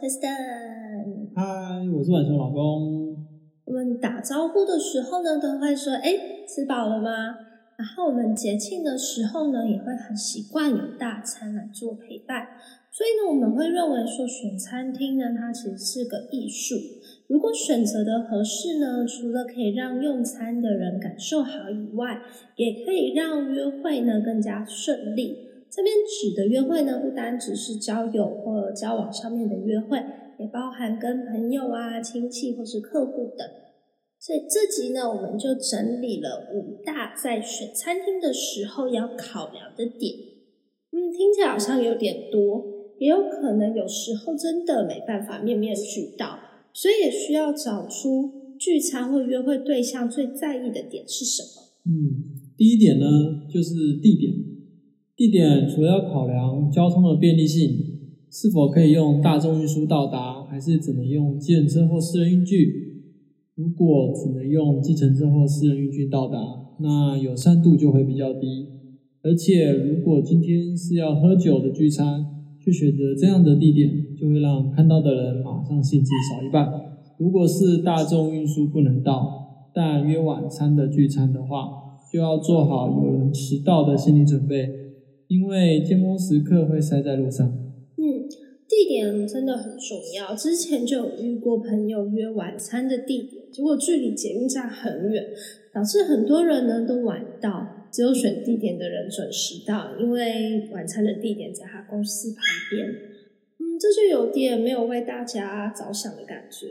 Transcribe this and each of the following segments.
Kristen。嗨，我是晚秋老公。我们打招呼的时候呢，都会说：“哎。”吃饱了吗？然后我们节庆的时候呢，也会很习惯有大餐来做陪伴。所以呢，我们会认为说选餐厅呢，它其实是个艺术。如果选择的合适呢，除了可以让用餐的人感受好以外，也可以让约会呢更加顺利。这边指的约会呢，不单只是交友或交往上面的约会，也包含跟朋友啊、亲戚或是客户等。所以这集呢，我们就整理了五大在选餐厅的时候要考量的点。嗯，听起来好像有点多，也有可能有时候真的没办法面面俱到，所以也需要找出聚餐或约会对象最在意的点是什么。嗯，第一点呢，就是地点。地点除了要考量交通的便利性，是否可以用大众运输到达，还是只能用计程车或私人运具。如果只能用计程车或私人运具到达，那友善度就会比较低。而且，如果今天是要喝酒的聚餐，去选择这样的地点，就会让看到的人马上兴致少一半。如果是大众运输不能到，但约晚餐的聚餐的话，就要做好有人迟到的心理准备，因为尖峰时刻会塞在路上。嗯，地点真的很重要。之前就有遇过朋友约晚餐的地点。结果距离捷运站很远，导致很多人呢都晚到，只有选地点的人准时到，因为晚餐的地点在他公司旁边。嗯，这就有点没有为大家着想的感觉。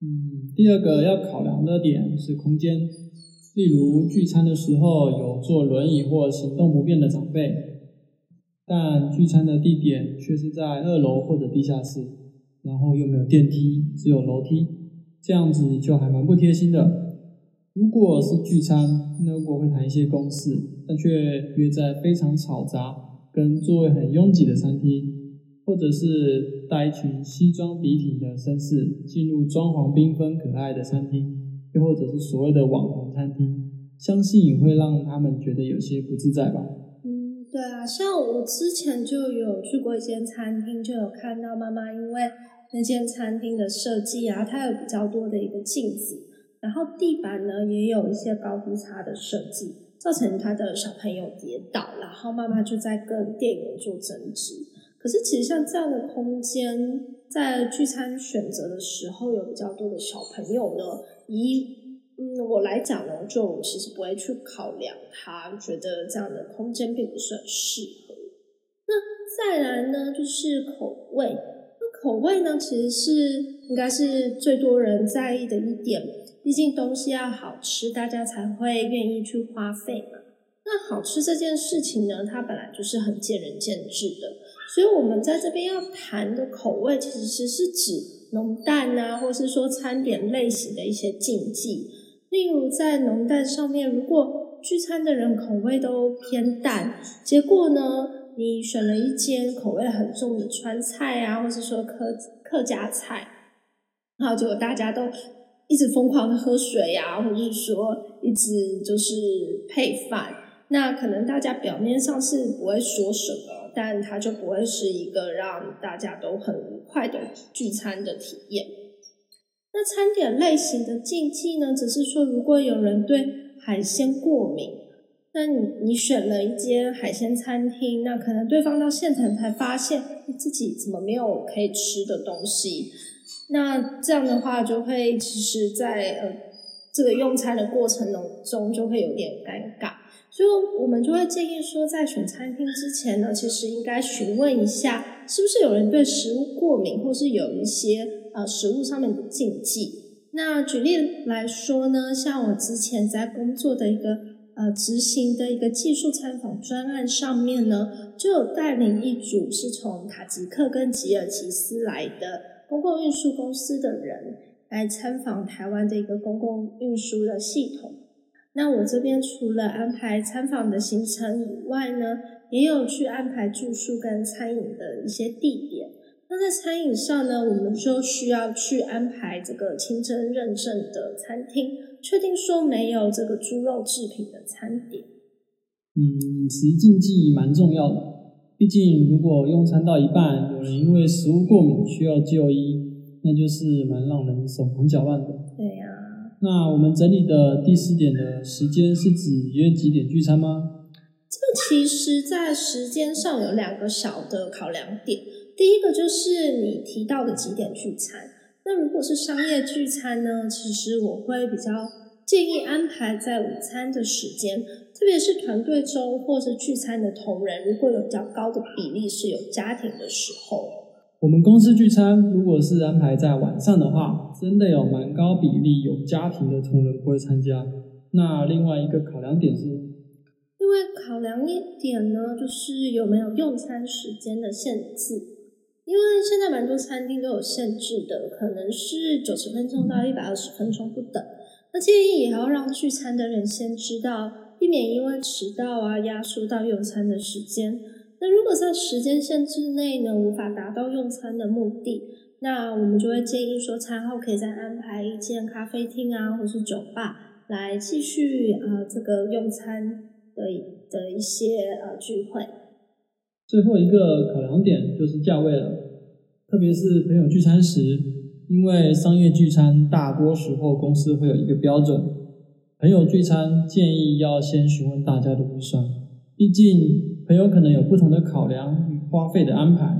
嗯，第二个要考量的点是空间，例如聚餐的时候有坐轮椅或行动不便的长辈，但聚餐的地点却是在二楼或者地下室，然后又没有电梯，只有楼梯。这样子就还蛮不贴心的。如果是聚餐，那如果会谈一些公事，但却约在非常吵杂、跟座位很拥挤的餐厅，或者是带一群西装笔挺的绅士进入装潢缤纷可爱的餐厅，又或者是所谓的网红餐厅，相信也会让他们觉得有些不自在吧。嗯，对啊，像我之前就有去过一间餐厅，就有看到妈妈因为。那间餐厅的设计啊，它有比较多的一个镜子，然后地板呢也有一些高低差的设计，造成他的小朋友跌倒，然后妈妈就在跟店员做争执。可是其实像这样的空间，在聚餐选择的时候，有比较多的小朋友呢，以嗯我来讲呢，就其实不会去考量它，觉得这样的空间并不是很适合。那再来呢，就是口味。那口味呢，其实是应该是最多人在意的一点。毕竟东西要好吃，大家才会愿意去花费嘛。那好吃这件事情呢，它本来就是很见仁见智的。所以，我们在这边要谈的口味，其实是指浓淡啊，或是说餐点类型的一些禁忌。例如，在浓淡上面，如果聚餐的人口味都偏淡，结果呢？你选了一间口味很重的川菜啊，或是说客客家菜，然后结果大家都一直疯狂的喝水呀，或者是说一直就是配饭，那可能大家表面上是不会说什么，但它就不会是一个让大家都很愉快的聚餐的体验。那餐点类型的禁忌呢，只是说如果有人对海鲜过敏。那你你选了一间海鲜餐厅，那可能对方到现场才发现自己怎么没有可以吃的东西，那这样的话就会其实，在呃这个用餐的过程中中就会有点尴尬，所以我们就会建议说，在选餐厅之前呢，其实应该询问一下，是不是有人对食物过敏，或是有一些呃食物上面的禁忌。那举例来说呢，像我之前在工作的一个。呃执行的一个技术参访专案上面呢，就有带领一组是从塔吉克跟吉尔吉斯来的公共运输公司的人来参访台湾的一个公共运输的系统。那我这边除了安排参访的行程以外呢，也有去安排住宿跟餐饮的一些地点。那在餐饮上呢，我们就需要去安排这个清真认证的餐厅，确定说没有这个猪肉制品的餐点。嗯，饮食禁忌蛮重要的，毕竟如果用餐到一半，有人因为食物过敏需要就医，那就是蛮让人手忙脚乱的。对呀。那我们整理的第四点的时间是指约几点聚餐吗？这个其实在时间上有两个小的考量点。第一个就是你提到的几点聚餐。那如果是商业聚餐呢，其实我会比较建议安排在午餐的时间，特别是团队中或是聚餐的同仁，如果有比较高的比例是有家庭的时候。我们公司聚餐，如果是安排在晚上的话，真的有蛮高比例有家庭的同仁不会参加。那另外一个考量点是，因为考量一点呢，就是有没有用餐时间的限制。因为现在蛮多餐厅都有限制的，可能是九十分钟到一百二十分钟不等。那建议也要让聚餐的人先知道，避免因为迟到啊压缩到用餐的时间。那如果在时间限制内呢，无法达到用餐的目的，那我们就会建议说，餐后可以再安排一间咖啡厅啊，或是酒吧，来继续呃这个用餐的的一些呃聚会。最后一个考量点就是价位了，特别是朋友聚餐时，因为商业聚餐大多时候公司会有一个标准，朋友聚餐建议要先询问大家的预算，毕竟。朋友可能有不同的考量与花费的安排，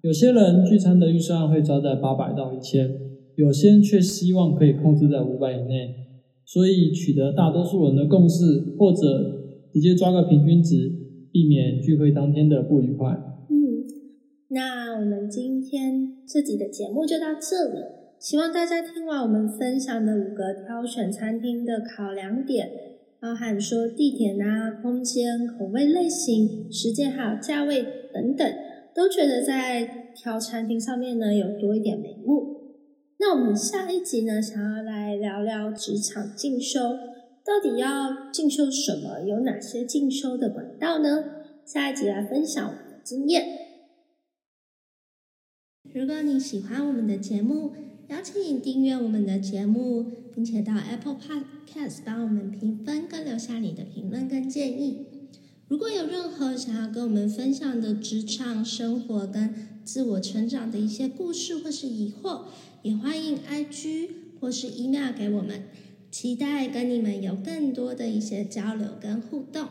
有些人聚餐的预算会抓在八百到一千，有些人却希望可以控制在五百以内，所以取得大多数人的共识，或者直接抓个平均值，避免聚会当天的不愉快。嗯，那我们今天这集的节目就到这里，希望大家听完我们分享的五个挑选餐厅的考量点。包含说地点啊、空间、口味类型、时间还有价位等等，都觉得在挑餐厅上面呢有多一点眉目。那我们下一集呢，想要来聊聊职场进修，到底要进修什么？有哪些进修的管道呢？下一集来分享我的经验。如果你喜欢我们的节目，邀请你订阅我们的节目，并且到 Apple Podcast 帮我们评分跟留下你的评论跟建议。如果有任何想要跟我们分享的职场生活跟自我成长的一些故事或是疑惑，也欢迎 IG 或是 email 给我们，期待跟你们有更多的一些交流跟互动。